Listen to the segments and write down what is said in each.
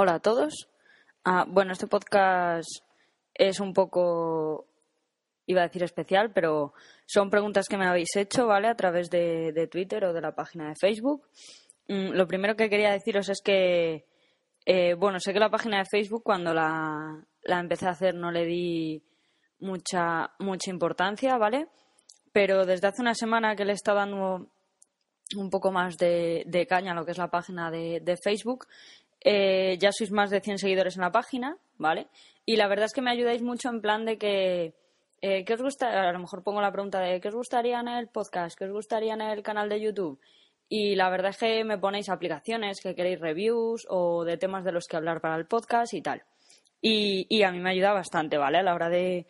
Hola a todos. Ah, bueno, este podcast es un poco, iba a decir especial, pero son preguntas que me habéis hecho, ¿vale? A través de, Twitter o de la página de Facebook. Mm, lo primero que quería deciros es que, eh, bueno, sé que la página de Facebook cuando la, empecé a hacer no le di mucha, mucha importancia, ¿vale? Pero desde hace una semana que le está dando un poco más de, caña a lo que es la página de, de Facebook, eh, ya sois más de 100 seguidores en la página, ¿vale? Y la verdad es que me ayudáis mucho en plan de que, eh, ¿qué os gusta? A lo mejor pongo la pregunta de, ¿qué os gustaría en el podcast? ¿Qué os gustaría en el canal de YouTube? Y la verdad es que me ponéis aplicaciones, que queréis reviews o de temas de los que hablar para el podcast y tal. Y, a mí me ayuda bastante, ¿vale? A la hora de,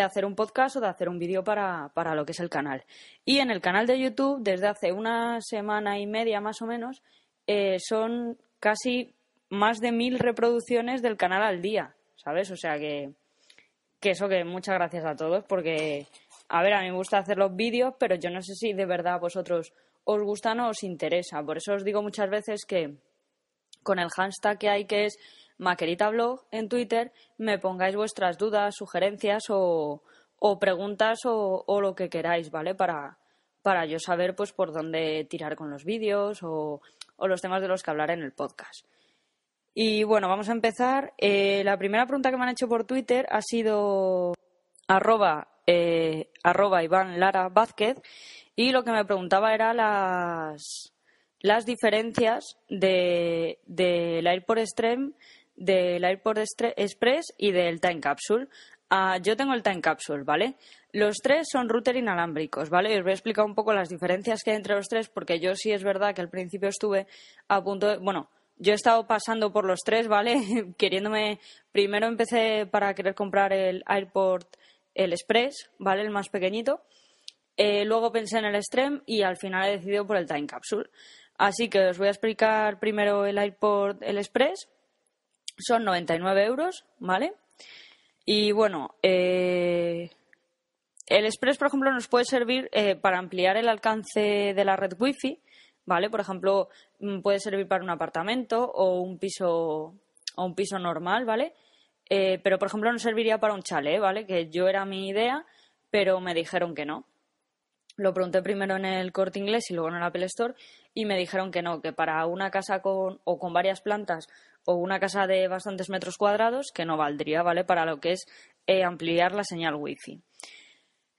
hacer un podcast o de hacer un vídeo para, para, lo que es el canal. Y en el canal de YouTube, desde hace una semana y media más o menos, eh, son casi más de mil reproducciones del canal al día, ¿sabes? O sea que, que eso que muchas gracias a todos porque, a ver, a mí me gusta hacer los vídeos, pero yo no sé si de verdad a vosotros os gustan o os interesa. Por eso os digo muchas veces que con el hashtag que hay que es maqueritablog en Twitter, me pongáis vuestras dudas, sugerencias o, o preguntas o, o, lo que queráis, ¿vale? Para, para yo saber pues por dónde tirar con los vídeos o, o los temas de los que hablar en el podcast. Y bueno, vamos a empezar. Eh, la primera pregunta que me han hecho por Twitter ha sido arroba, eh, arroba Iván Lara Vázquez y lo que me preguntaba era las, las diferencias del de, AirPort Extreme, del AirPort Express y del Time Capsule. Ah, yo tengo el Time Capsule, ¿vale? Los tres son router inalámbricos, ¿vale? os voy a explicar un poco las diferencias que hay entre los tres, porque yo sí es verdad que al principio estuve a punto de. Bueno, yo he estado pasando por los tres, ¿vale? Queriéndome. Primero empecé para querer comprar el AirPort, el Express, ¿vale? El más pequeñito. Eh, luego pensé en el Extreme y al final he decidido por el Time Capsule. Así que os voy a explicar primero el AirPort, el Express. Son 99 euros, ¿vale? Y bueno, eh, el Express, por ejemplo, nos puede servir eh, para ampliar el alcance de la red Wi-Fi ¿vale? Por ejemplo, mm, puede servir para un apartamento o un piso o un piso normal, ¿vale? Eh, pero, por ejemplo, no serviría para un chalet, ¿vale? Que yo era mi idea, pero me dijeron que no. Lo pregunté primero en el corte inglés y luego en el Apple Store y me dijeron que no, que para una casa con, o con varias plantas o una casa de bastantes metros cuadrados, que no valdría, ¿vale? Para lo que es eh, ampliar la señal Wi-Fi.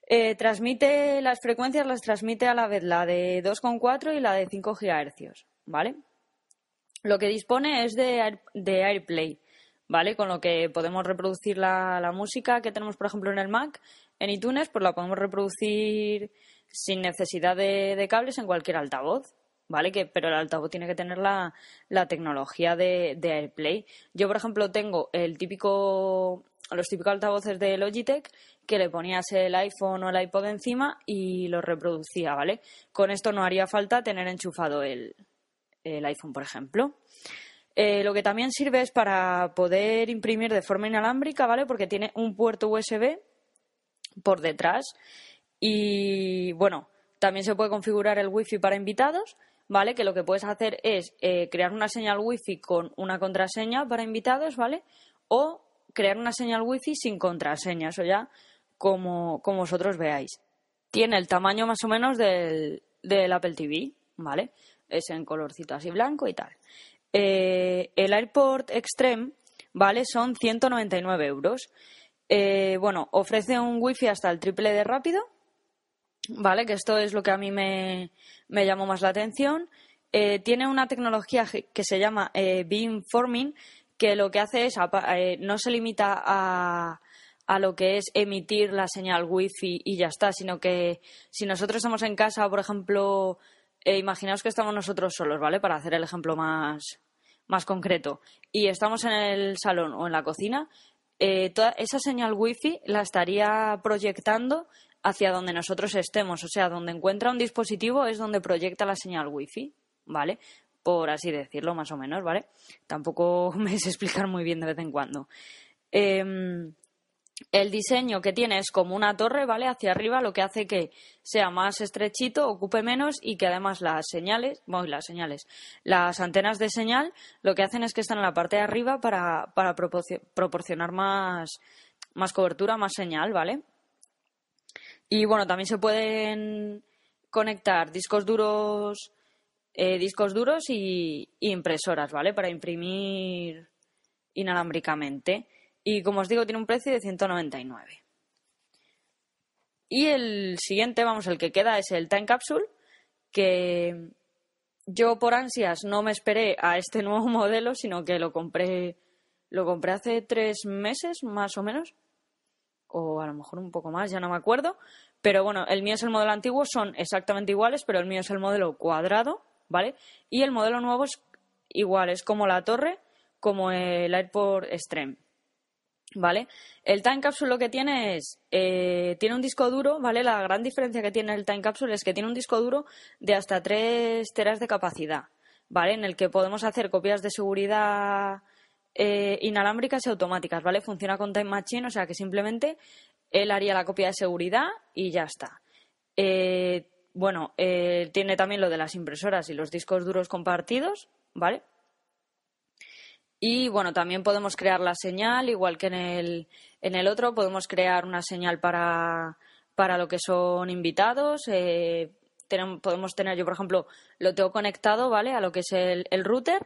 Eh, transmite las frecuencias, las transmite a la vez la de 2,4 y la de 5 GHz, ¿vale? Lo que dispone es de, de AirPlay, ¿vale? Con lo que podemos reproducir la, música que tenemos, por ejemplo, en el Mac, en iTunes, pues la podemos reproducir sin necesidad de, cables en cualquier altavoz, ¿vale? Que, pero el altavoz tiene que tener la, tecnología de, de, AirPlay. Yo, por ejemplo, tengo el típico, los típicos altavoces de Logitech que le ponías el iPhone o el iPod encima y lo reproducía, ¿vale? Con esto no haría falta tener enchufado el, iPhone, por ejemplo. Eh, lo que también sirve es para poder imprimir de forma inalámbrica, ¿vale? Porque tiene un puerto USB por detrás. Y bueno, también se puede configurar el Wi-Fi para invitados, ¿vale? Que lo que puedes hacer es eh, crear una señal Wi-Fi con una contraseña para invitados, ¿vale? O crear una señal Wi-Fi sin contraseña. Eso ya como, vosotros veáis. Tiene el tamaño más o menos del, Apple TV, ¿vale? Es en colorcito así blanco y tal. Eh, el AirPort Extreme, ¿vale? Son 199 euros. Eh, bueno, ofrece un Wi-Fi hasta el triple de rápido, ¿vale? Que esto es lo que a mí me, llamó más la atención. Eh, tiene una tecnología que se llama Beamforming, que lo que hace es, no se limita a, a lo que es emitir la señal wifi y ya está, sino que si nosotros estamos en casa, por ejemplo, eh, imaginaos que estamos nosotros solos, ¿vale? Para hacer el ejemplo más, más concreto, y estamos en el salón o en la cocina, eh, toda esa señal wifi la estaría proyectando hacia donde nosotros estemos, o sea, donde encuentra un dispositivo es donde proyecta la señal wifi, ¿vale? Por así decirlo, más o menos, ¿vale? Tampoco me sé explicar muy bien de vez en cuando. Eh, el diseño que tiene es como una torre, ¿vale? Hacia arriba, lo que hace que sea más estrechito, ocupe menos y que además las señales, bueno, las señales, las antenas de señal, lo que hacen es que están en la parte de arriba para, proporcionar más, cobertura, más señal, ¿vale? Y bueno, también se pueden conectar discos duros, eh, discos duros y impresoras, ¿vale? Para imprimir inalámbricamente. Y como os digo, tiene un precio de 199. Y el siguiente, vamos, el que queda es el Time Capsule, que yo por ansias no me esperé a este nuevo modelo, sino que lo compré, lo compré hace tres meses, más o menos, o a lo mejor un poco más, ya no me acuerdo. Pero bueno, el mío es el modelo antiguo, son exactamente iguales, pero el mío es el modelo cuadrado, ¿vale? Y el modelo nuevo es igual, es como la torre, como el AirPort Extreme. ¿Vale? El Time Capsule lo que tiene es, eh, tiene un disco duro, ¿vale? La gran diferencia que tiene el Time Capsule es que tiene un disco duro de hasta 3 teras de capacidad, ¿vale? En el que podemos hacer copias de seguridad eh, inalámbricas y automáticas, ¿vale? Funciona con Time Machine, o sea que simplemente él haría la copia de seguridad y ya está. Eh, bueno, tiene también lo de las impresoras y los discos duros compartidos, ¿vale? Y bueno, también podemos crear la señal, igual que en el, en el otro, podemos crear una señal para, para lo que son invitados. Eh, podemos tener, yo por ejemplo, lo tengo conectado, ¿vale? A lo que es el, el router,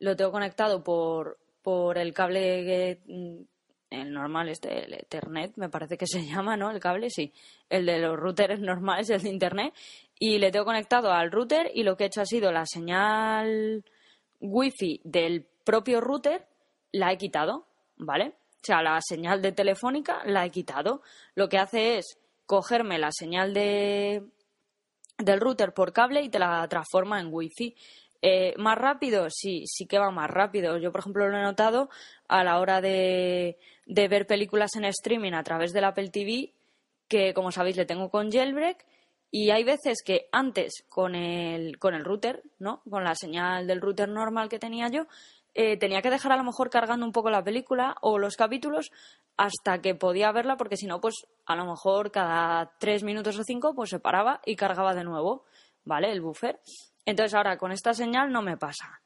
lo tengo conectado por, por el cable, mm, el normal, este, el Ethernet, me parece que se llama, ¿no? El cable, sí. El de los routers normales, el de Internet. Y le tengo conectado al router y lo que he hecho ha sido la señal wifi del propio router la he quitado, ¿vale? O sea, la señal de telefónica la he quitado. Lo que hace es cogerme la señal de, del router por cable y te la transforma en wifi. Eh, ¿Más rápido? Sí, sí que va más rápido. Yo, por ejemplo, lo he notado a la hora de, de ver películas en streaming a través del Apple TV, que como sabéis le tengo con jailbreak y hay veces que antes con el, con el router, ¿no? Con la señal del router normal que tenía yo, eh, tenía que dejar a lo mejor cargando un poco la película o los capítulos hasta que podía verla, porque si no, pues a lo mejor cada tres minutos o cinco, pues se paraba y cargaba de nuevo, ¿vale? El buffer. Entonces ahora con esta señal no me pasa.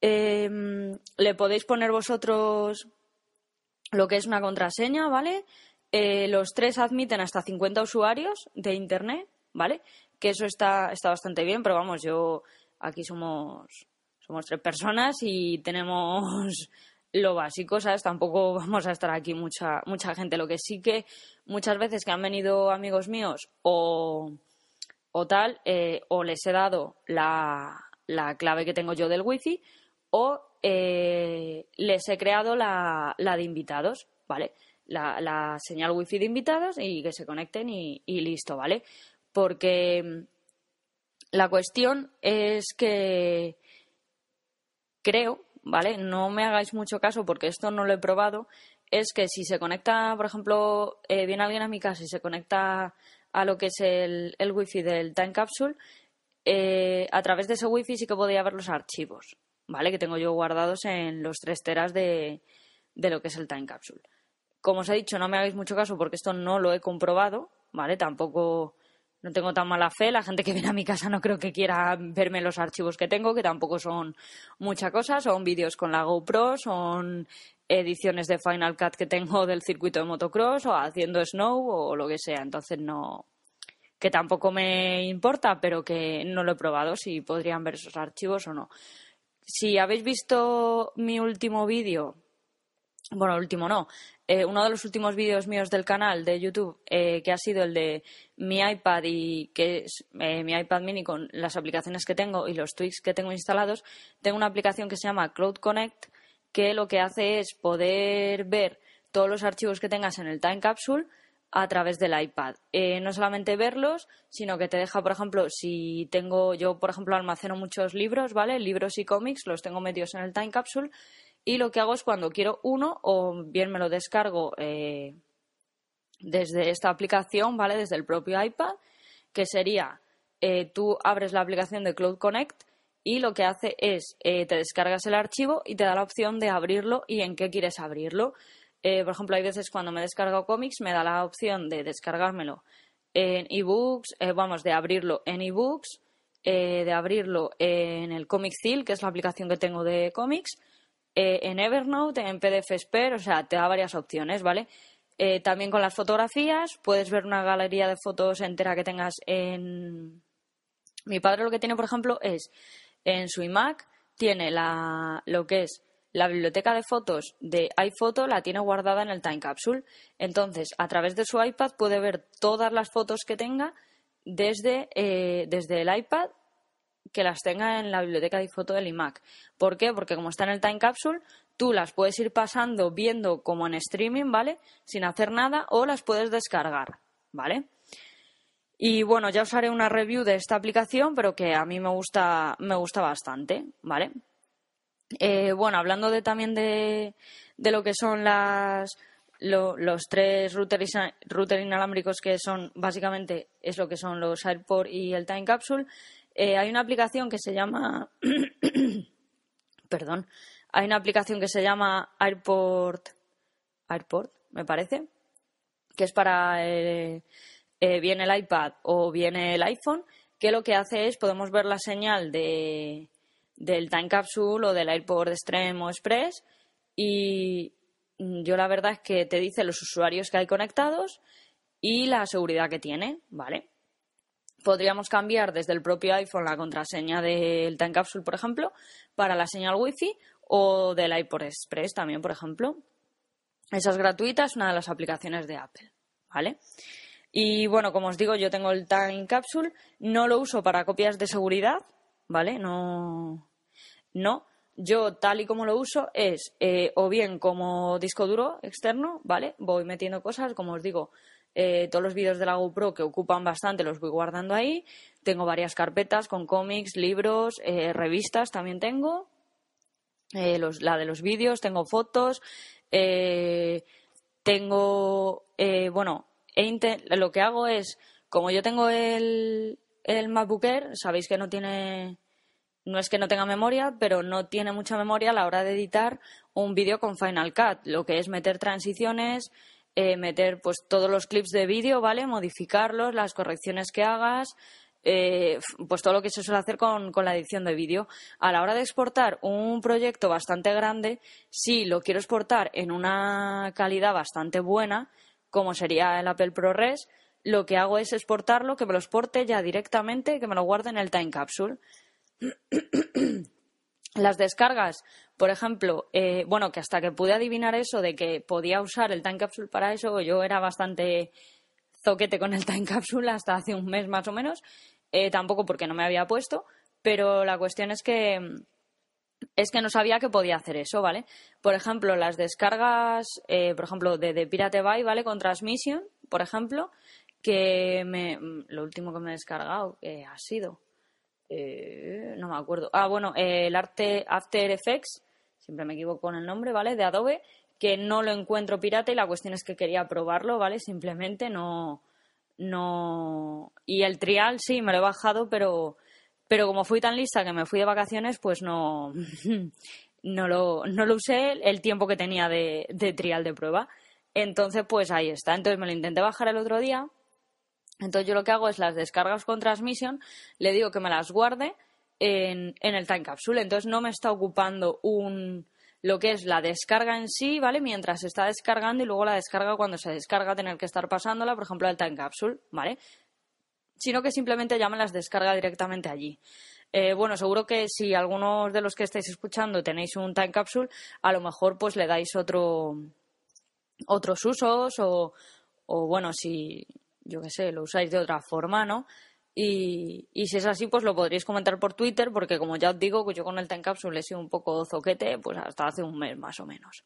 Em, le podéis poner vosotros lo que es una contraseña, ¿vale? Eh, los tres admiten hasta 50 usuarios de Internet, ¿vale? Que eso está, está bastante bien, pero vamos, yo aquí somos somos tres personas y tenemos lo básico, ¿sabes? Tampoco vamos a estar aquí mucha, mucha gente. Lo que sí que muchas veces que han venido amigos míos o, o tal, eh, o les he dado la, la, clave que tengo yo del wifi o eh, les he creado la, la de invitados, ¿vale? La, la, señal wifi de invitados y que se conecten y, y listo, ¿vale? Porque la cuestión es que creo, ¿vale? No me hagáis mucho caso porque esto no lo he probado, es que si se conecta, por ejemplo, eh, viene alguien a mi casa y se conecta a lo que es el, el wifi del Time Capsule, eh, a través de ese wifi sí que podía ver los archivos, ¿vale? Que tengo yo guardados en los 3 teras de, de lo que es el Time Capsule. Como os he dicho, no me hagáis mucho caso porque esto no lo he comprobado, ¿vale? Tampoco no tengo tan mala fe. La gente que viene a mi casa no creo que quiera verme los archivos que tengo, que tampoco son mucha cosa. Son vídeos con la GoPro, son ediciones de Final Cut que tengo del circuito de motocross o haciendo snow o lo que sea. Entonces no que tampoco me importa, pero que no lo he probado si podrían ver esos archivos o no. Si habéis visto mi último vídeo, bueno, último no, eh, uno de los últimos vídeos míos del canal de YouTube, eh, que ha sido el de mi iPad y que es eh, mi iPad mini con las aplicaciones que tengo y los tweaks que tengo instalados, tengo una aplicación que se llama Cloud Connect que lo que hace es poder ver todos los archivos que tengas en el Time Capsule a través del iPad. No solamente verlos, sino que te deja, por ejemplo, si tengo, yo por ejemplo almaceno muchos libros, ¿vale? Libros y cómics, los tengo metidos en el Time Capsule y lo que hago es cuando quiero uno o bien me lo descargo eh, desde esta aplicación, ¿vale? Desde el propio iPad, que sería, eh, tú abres la aplicación de Cloud Connect y lo que hace es, te descargas el archivo y te da la opción de abrirlo y en qué quieres abrirlo. Eh, por ejemplo, hay veces cuando me descargo cómics me da la opción de descargármelo en ebooks, eh, vamos, de abrirlo en ebooks, eh, de abrirlo en el Comic Seal, que es la aplicación que tengo de cómics, en Evernote, en PDF Spare, o sea, te da varias opciones, ¿vale? también con las fotografías, puedes ver una galería de fotos entera que tengas en... Mi padre lo que tiene, por ejemplo, es en su iMac, tiene la, lo que es la biblioteca de fotos de iPhoto la tiene guardada en el Time Capsule. Entonces, a través de su iPad puede ver todas las fotos que tenga desde, eh, desde el iPad que las tenga en la biblioteca de foto del iMac. ¿Por qué? Porque como está en el Time Capsule, tú las puedes ir pasando viendo como en streaming, ¿vale? Sin hacer nada o las puedes descargar, ¿vale? Y bueno, ya os haré una review de esta aplicación, pero que a mí me gusta, me gusta bastante, ¿vale? Eh, bueno, hablando de, también de, lo que son las, los tres routers, router inalámbricos que son básicamente es lo que son los AirPort y el Time Capsule, eh, hay una aplicación que se llama perdón, hay una aplicación que se llama AirPort AirPort, me parece, que es para eh, bien el iPad o bien el iPhone, que lo que hace es podemos ver la señal de del Time Capsule o del AirPort Extreme o Express y yo la verdad es que te dice los usuarios que hay conectados y la seguridad que tiene, ¿vale? Podríamos cambiar desde el propio iPhone la contraseña del Time Capsule, por ejemplo, para la señal Wi-Fi o del iPod Express también, por ejemplo. Esa es gratuita, es una de las aplicaciones de Apple, ¿vale? Y bueno, como os digo, yo tengo el Time Capsule, no lo uso para copias de seguridad, ¿vale? No, no. Yo, tal y como lo uso, es eh, o bien como disco duro externo, ¿vale? Voy metiendo cosas, como os digo, eh, todos los vídeos de la GoPro que ocupan bastante los voy guardando ahí. Tengo varias carpetas con cómics, libros, eh, revistas también tengo. la de los vídeos, tengo fotos. tengo, bueno, lo que hago es, como yo tengo el, el MacBook sabéis que no tiene, no es que no tenga memoria, pero no tiene mucha memoria a la hora de editar un vídeo con Final Cut, lo que es meter transiciones, eh, meter pues todos los clips de vídeo, ¿vale? Modificarlos, las correcciones que hagas, eh, pues todo lo que se suele hacer con, con la edición de vídeo. A la hora de exportar un proyecto bastante grande, si lo quiero exportar en una calidad bastante buena, como sería el Apple ProRes, lo que hago es exportarlo, que me lo exporte ya directamente, que me lo guarde en el Time Capsule. Las descargas, por ejemplo, eh, bueno, que hasta que pude adivinar eso de que podía usar el Time Capsule para eso, yo era bastante zoquete con el Time Capsule hasta hace un mes más o menos, eh, tampoco porque no me había puesto, pero la cuestión es que es que no sabía que podía hacer eso, ¿vale? Por ejemplo, las descargas, eh, por ejemplo, de, de Pirate Bay, ¿vale? Con Transmission, por ejemplo, que me, lo último que me he descargado que ha sido eh, no me acuerdo. Ah bueno el arte After Effects siempre me equivoco con el nombre vale de Adobe que no lo encuentro pirata y la cuestión es que quería probarlo vale simplemente no no y el trial sí me lo he bajado pero pero como fui tan lista que me fui de vacaciones pues no no lo no lo usé el tiempo que tenía de, de trial de prueba. Entonces pues ahí está. Entonces me lo intenté bajar el otro día entonces yo lo que hago es las descargas con transmisión, le digo que me las guarde en, el time capsule. Entonces no me está ocupando un lo que es la descarga en sí, ¿vale? Mientras se está descargando y luego la descarga cuando se descarga tener que estar pasándola, por ejemplo, al time capsule, ¿vale? Sino que simplemente ya me las descarga directamente allí. Eh, bueno, seguro que si algunos de los que estáis escuchando tenéis un time capsule, a lo mejor pues le dais otro otros usos o, o bueno, si yo qué sé, lo usáis de otra forma, ¿no? Y, y, si es así, pues lo podríais comentar por Twitter, porque como ya os digo, yo con el Time Capsule he sido un poco zoquete, pues hasta hace un mes más o menos.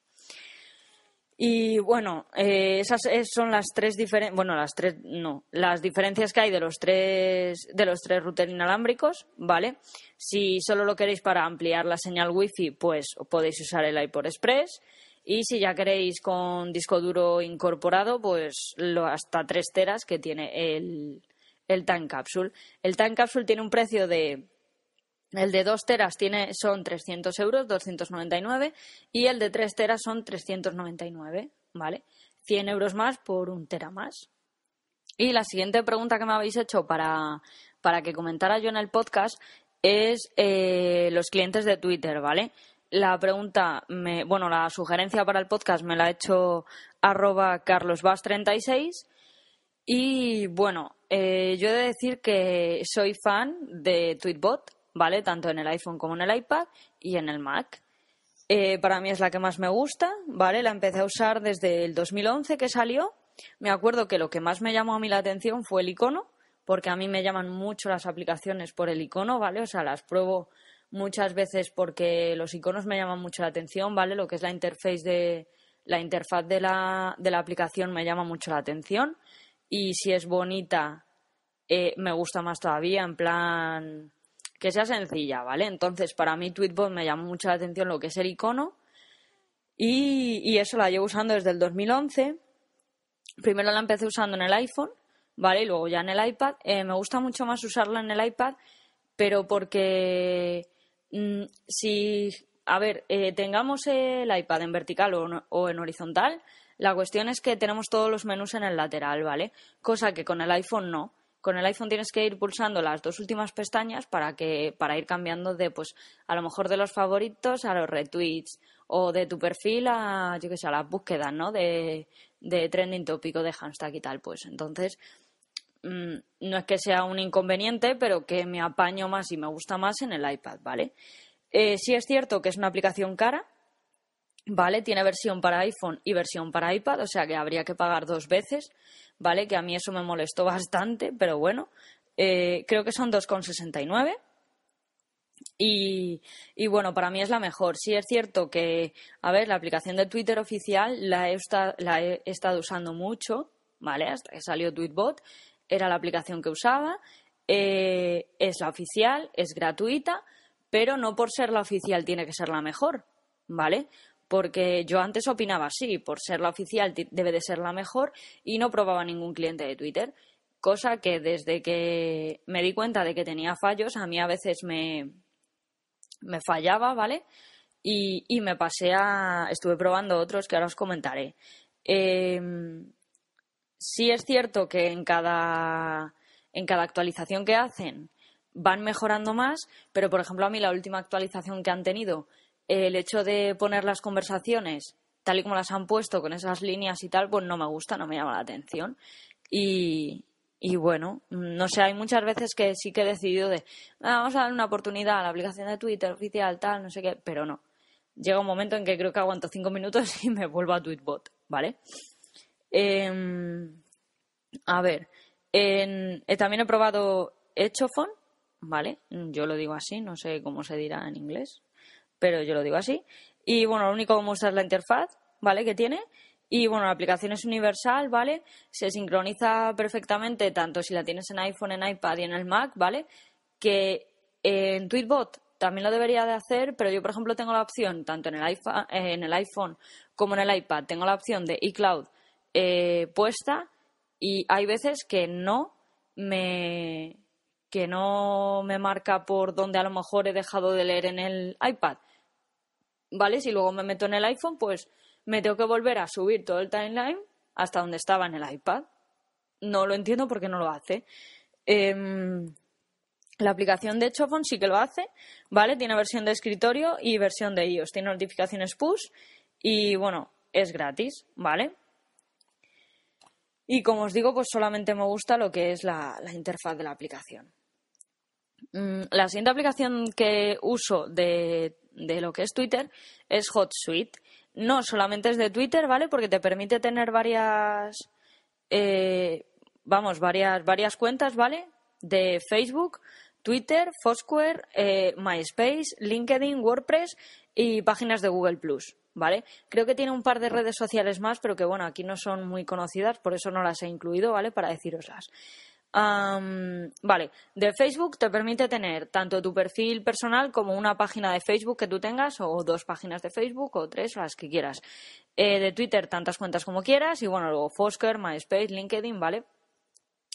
Y bueno, eh, esas son las tres diferencias, bueno, las tres, no, las diferencias que hay de los tres, de los tres routers inalámbricos, ¿vale? Si solo lo queréis para ampliar la señal wifi, pues podéis usar el iPod Express. Y si ya queréis con disco duro incorporado, pues hasta 3 teras que tiene el, el Time Capsule. El Time Capsule tiene un precio de el de 2 teras tiene, son 300 euros, 299, y el de 3 teras son 399, ¿vale? 100 euros más por un tera más. Y la siguiente pregunta que me habéis hecho para, para que comentara yo en el podcast es eh, los clientes de Twitter, ¿vale? La pregunta, me, bueno, la sugerencia para el podcast me la ha hecho arroba carlosbas36 y bueno, eh, yo he de decir que soy fan de Tweetbot, ¿vale? Tanto en el iPhone como en el iPad y en el Mac. Eh, para mí es la que más me gusta, ¿vale? La empecé a usar desde el 2011 que salió. Me acuerdo que lo que más me llamó a mí la atención fue el icono, porque a mí me llaman mucho las aplicaciones por el icono, ¿vale? O sea, las pruebo muchas veces porque los iconos me llaman mucho la atención, ¿vale? Lo que es la interface de la interfaz de la, de la aplicación me llama mucho la atención y si es bonita eh, me gusta más todavía, en plan que sea sencilla, ¿vale? Entonces, para mí Tweetbot me llamó mucho la atención lo que es el icono y, eso la llevo usando desde el 2011. Primero la empecé usando en el iPhone, ¿vale? Y luego ya en el iPad. Eh, me gusta mucho más usarla en el iPad, pero porque mm, si, a ver, eh, tengamos el iPad en vertical o, o en horizontal, la cuestión es que tenemos todos los menús en el lateral, ¿vale? Cosa que con el iPhone no. Con el iPhone tienes que ir pulsando las dos últimas pestañas para que para ir cambiando de pues a lo mejor de los favoritos a los retweets o de tu perfil a yo que sé a las búsquedas no de, trending tópico de hashtag y tal pues. Entonces no es que sea un inconveniente pero que me apaño más y me gusta más en el iPad vale eh, sí es cierto que es una aplicación cara ¿vale? Tiene versión para iPhone y versión para iPad, o sea que habría que pagar dos veces, ¿vale? Que a mí eso me molestó bastante, pero bueno, eh, creo que son 2,69. Y, y bueno, para mí es la mejor. Sí es cierto que, a ver, la aplicación de Twitter oficial la he, la he estado usando mucho, ¿vale? Hasta que salió Tweetbot, era la aplicación que usaba. Eh, es la oficial, es gratuita, pero no por ser la oficial tiene que ser la mejor, ¿vale? porque yo antes opinaba así, por ser la oficial debe de ser la mejor y no probaba ningún cliente de Twitter, cosa que desde que me di cuenta de que tenía fallos, a mí a veces me, me fallaba, ¿vale? Y, y me pasé a, estuve probando otros que ahora os comentaré. Em, sí es cierto que en cada, en cada actualización que hacen van mejorando más, pero por ejemplo a mí la última actualización que han tenido el hecho de poner las conversaciones tal y como las han puesto con esas líneas y tal, pues no me gusta, no me llama la atención. Y, y bueno, no sé, hay muchas veces que sí que he decidido de, ah, vamos a dar una oportunidad a la aplicación de Twitter oficial, tal, no sé qué, pero no. Llega un momento en que creo que aguanto cinco minutos y me vuelvo a Tweetbot, ¿vale? Em, a ver, en, eh, también he probado Echofon, ¿vale? Yo lo digo así, no sé cómo se dirá en inglés, pero yo lo digo así. Y bueno, lo único que muestra es la interfaz, ¿vale? Que tiene. Y bueno, la aplicación es universal, ¿vale? Se sincroniza perfectamente tanto si la tienes en iPhone, en iPad y en el Mac, ¿vale? Que en Tweetbot también lo debería de hacer, pero yo, por ejemplo, tengo la opción, tanto en el iPhone, en el iPhone como en el iPad, tengo la opción de iCloud eh, puesta y hay veces que no me que no me marca por donde a lo mejor he dejado de leer en el iPad. ¿vale? Si luego me meto en el iPhone, pues me tengo que volver a subir todo el timeline hasta donde estaba en el iPad. No lo entiendo porque no lo hace. Em, la aplicación de Chofon sí que lo hace, ¿vale? Tiene versión de escritorio y versión de iOS. Tiene notificaciones push y, bueno, es gratis, ¿vale? Y como os digo, pues solamente me gusta lo que es la, interfaz de la aplicación. Mm, la siguiente aplicación que uso de de lo que es Twitter es HotSuite. No solamente es de Twitter, ¿vale? Porque te permite tener varias, eh, vamos, varias, varias cuentas, ¿vale? de Facebook, Twitter, Foursquare, eh, MySpace, LinkedIn, WordPress y páginas de Google Plus. ¿Vale? Creo que tiene un par de redes sociales más, pero que bueno, aquí no son muy conocidas, por eso no las he incluido, ¿vale? Para deciroslas. vale, de Facebook te permite tener tanto tu perfil personal como una página de Facebook que tú tengas, o dos páginas de Facebook, o tres, o las que quieras. Eh, de Twitter, tantas cuentas como quieras, y bueno, luego Foursquare, MySpace, LinkedIn, ¿vale?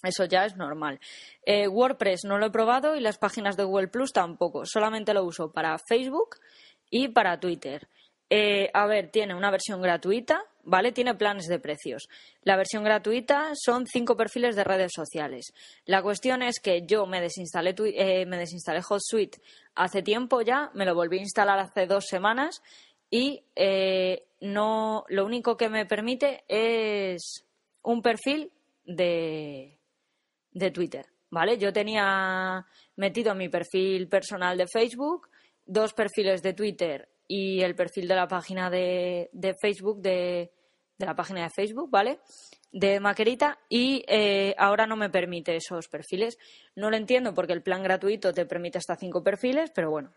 Eso ya es normal. Eh, WordPress no lo he probado y las páginas de Google Plus tampoco. Solamente lo uso para Facebook y para Twitter. Eh, a ver, tiene una versión gratuita, ¿vale? Tiene planes de precios. La versión gratuita son cinco perfiles de redes sociales. La cuestión es que yo me desinstalé, eh, me desinstalé HotSuite hace tiempo ya, me lo volví a instalar hace dos semanas y no, lo único que me permite es un perfil de, de Twitter, ¿vale? Yo tenía metido mi perfil personal de Facebook, dos perfiles de Twitter y el perfil de la página de, Facebook, de, la página de Facebook, ¿vale? De Maquerita y eh, ahora no me permite esos perfiles. No lo entiendo porque el plan gratuito te permite hasta cinco perfiles, pero bueno,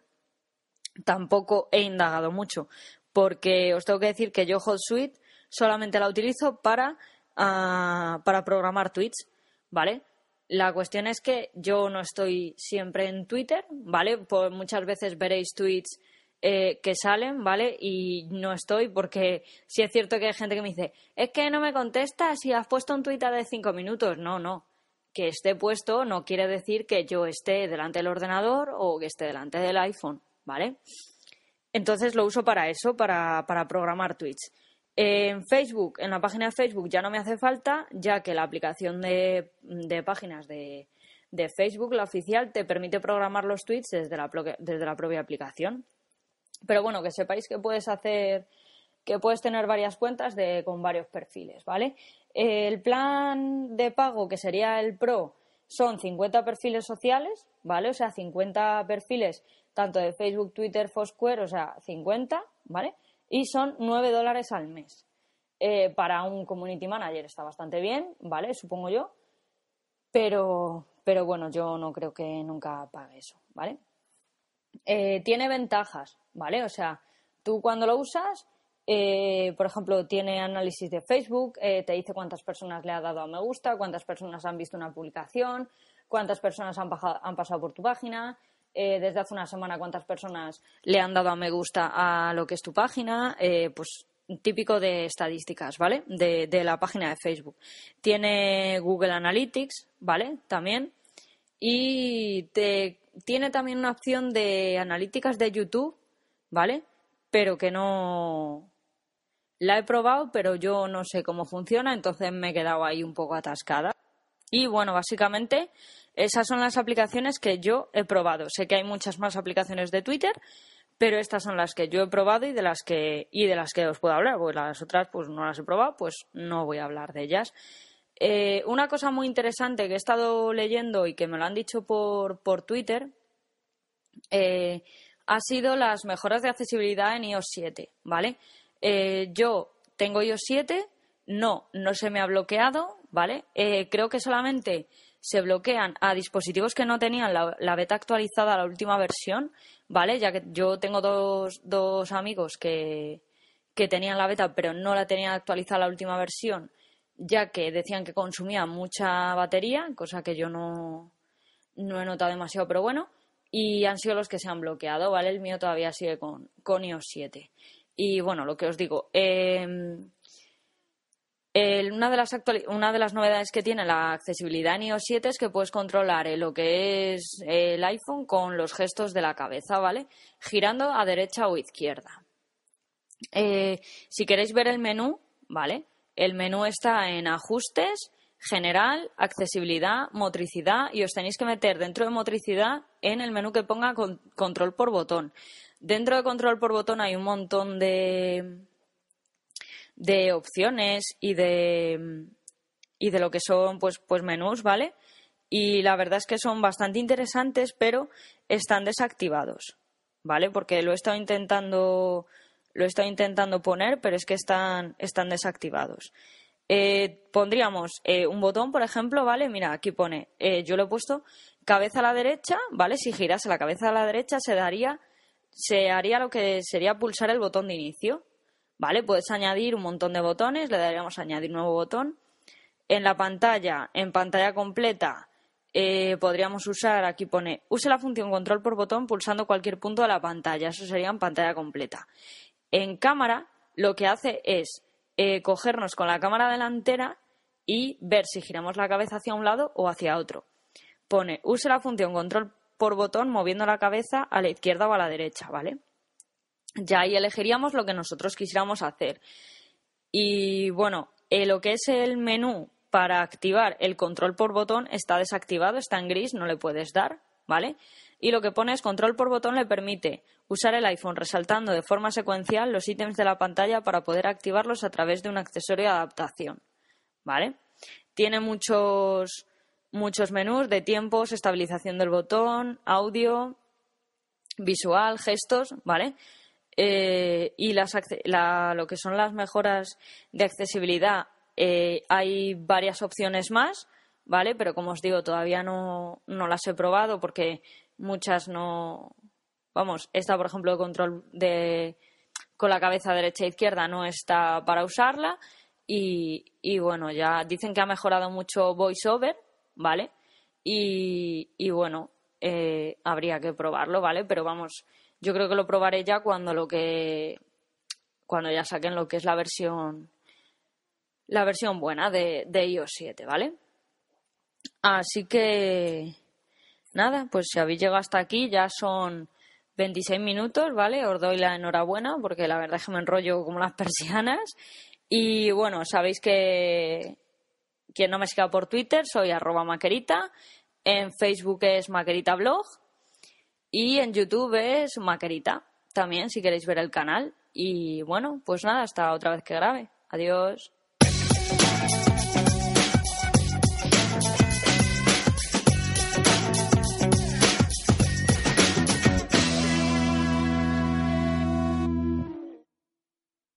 tampoco he indagado mucho porque os tengo que decir que yo HotSuite solamente la utilizo para, ah, para programar tweets, ¿vale? La cuestión es que yo no estoy siempre en Twitter, ¿vale? Pues muchas veces veréis tweets eh, que salen, ¿vale? Y no estoy porque sí es cierto que hay gente que me dice, es que no me contestas si has puesto un tweet de cinco minutos. No, no. Que esté puesto no quiere decir que yo esté delante del ordenador o que esté delante del iPhone, ¿vale? Entonces lo uso para eso, para, para programar tweets. En Facebook, en la página de Facebook ya no me hace falta, ya que la aplicación de, páginas de, Facebook, la oficial, te permite programar los tweets desde la, desde la propia aplicación. Pero bueno, que sepáis que puedes hacer, que puedes tener varias cuentas de, con varios perfiles, ¿vale? El plan de pago, que sería el Pro, son 50 perfiles sociales, ¿vale? O sea, 50 perfiles tanto de Facebook, Twitter, Foursquare, o sea, 50, ¿vale? y son 9 dólares al mes. Eh, para un community manager está bastante bien, ¿vale? Supongo yo. Pero, pero bueno, yo no creo que nunca pague eso, ¿vale? Eh, tiene ventajas, ¿vale? O sea, tú cuando lo usas, eh, por ejemplo, tiene análisis de Facebook, te dice cuántas personas le ha dado a me gusta, cuántas personas han visto una publicación, cuántas personas han, pasado por tu página, eh, desde hace una semana cuántas personas le han dado a me gusta a lo que es tu página, eh, pues típico de estadísticas, ¿vale? De, la página de Facebook. Tiene Google Analytics, ¿vale? También. Y te, tiene también una opción de analíticas de YouTube, ¿vale? Pero que no... La he probado, pero yo no sé cómo funciona, entonces me he quedado ahí un poco atascada. Y bueno, básicamente esas son las aplicaciones que yo he probado. Sé que hay muchas más aplicaciones de Twitter, pero estas son las que yo he probado y de las que y de las que os puedo hablar, porque las otras pues no las he probado, pues no voy a hablar de ellas. Eh, una cosa muy interesante que he estado leyendo y que me lo han dicho por, por Twitter eh, ha sido las mejoras de accesibilidad en iOS 7, ¿vale? Eh, yo tengo iOS 7, no, no se me ha bloqueado, ¿vale? creo que solamente se bloquean a dispositivos que no tenían la, beta actualizada la última versión, ¿vale? Ya que yo tengo dos, dos amigos que, que tenían la beta pero no la tenían actualizada la última versión, ya que decían que consumía mucha batería, cosa que yo no, no he notado demasiado, pero bueno, y han sido los que se han bloqueado, ¿vale? El mío todavía sigue con, con iOS 7. Y bueno, lo que os digo, eh, una, de las una de las novedades que tiene la accesibilidad en iOS 7 es que puedes controlar lo que es el iPhone con los gestos de la cabeza, ¿vale? Girando a derecha o izquierda. Eh, si queréis ver el menú, ¿vale? El menú está en ajustes, general, accesibilidad, motricidad y os tenéis que meter dentro de motricidad en el menú que ponga control por botón. Dentro de control por botón hay un montón de, de opciones y de, y de lo que son pues, pues menús, ¿vale? Y la verdad es que son bastante interesantes, pero están desactivados, ¿vale? Porque lo he estado intentando, lo estado intentando poner, pero es que están, están desactivados. eh, pondríamos eh, un botón, por ejemplo, ¿vale? Mira, aquí pone, eh, yo lo he puesto cabeza a la derecha, ¿vale? Si girase la cabeza a la derecha se daría, se haría lo que sería pulsar el botón de inicio, ¿vale? Puedes añadir un montón de botones, le daríamos a añadir nuevo botón. En la pantalla, en pantalla completa, podríamos usar, aquí pone, use la función control por botón pulsando cualquier punto de la pantalla, eso sería en pantalla completa. En cámara, lo que hace es eh, cogernos con la cámara delantera y ver si giramos la cabeza hacia un lado o hacia otro. Pone, use la función control por botón moviendo la cabeza a la izquierda o a la derecha, ¿vale? Ya ahí elegiríamos lo que nosotros quisiéramos hacer. Y bueno, eh, lo que es el menú para activar el control por botón está desactivado, está en gris, no le puedes dar, ¿vale? Y lo que pone es control por botón le permite usar el iPhone resaltando de forma secuencial los ítems de la pantalla para poder activarlos a través de un accesorio de adaptación. ¿Vale? Tiene muchos, muchos menús de tiempos, estabilización del botón, audio, visual, gestos, ¿vale? Eh, y lo que son las mejoras de accesibilidad, eh, hay varias opciones más, ¿vale? Pero como os digo, todavía no, no las he probado porque muchas no. Vamos, esta, por ejemplo, de control de con la cabeza derecha e izquierda no está para usarla. Y, bueno, ya dicen que ha mejorado mucho VoiceOver, ¿vale? Y, y bueno, eh, habría que probarlo, ¿vale? Pero vamos, yo creo que lo probaré ya cuando lo que. cuando ya saquen lo que es la versión. la versión buena de, de iOS 7, ¿vale? Así que nada, pues si habéis llegado hasta aquí ya son 26 minutos, ¿vale? Os doy la enhorabuena porque la verdad es que me enrollo como las persianas. Y bueno, sabéis que quien no me siga por Twitter soy arroba maquerita, en Facebook es maquerita blog y en YouTube es maquerita también si queréis ver el canal. Y bueno, pues nada, hasta otra vez que grabe. Adiós.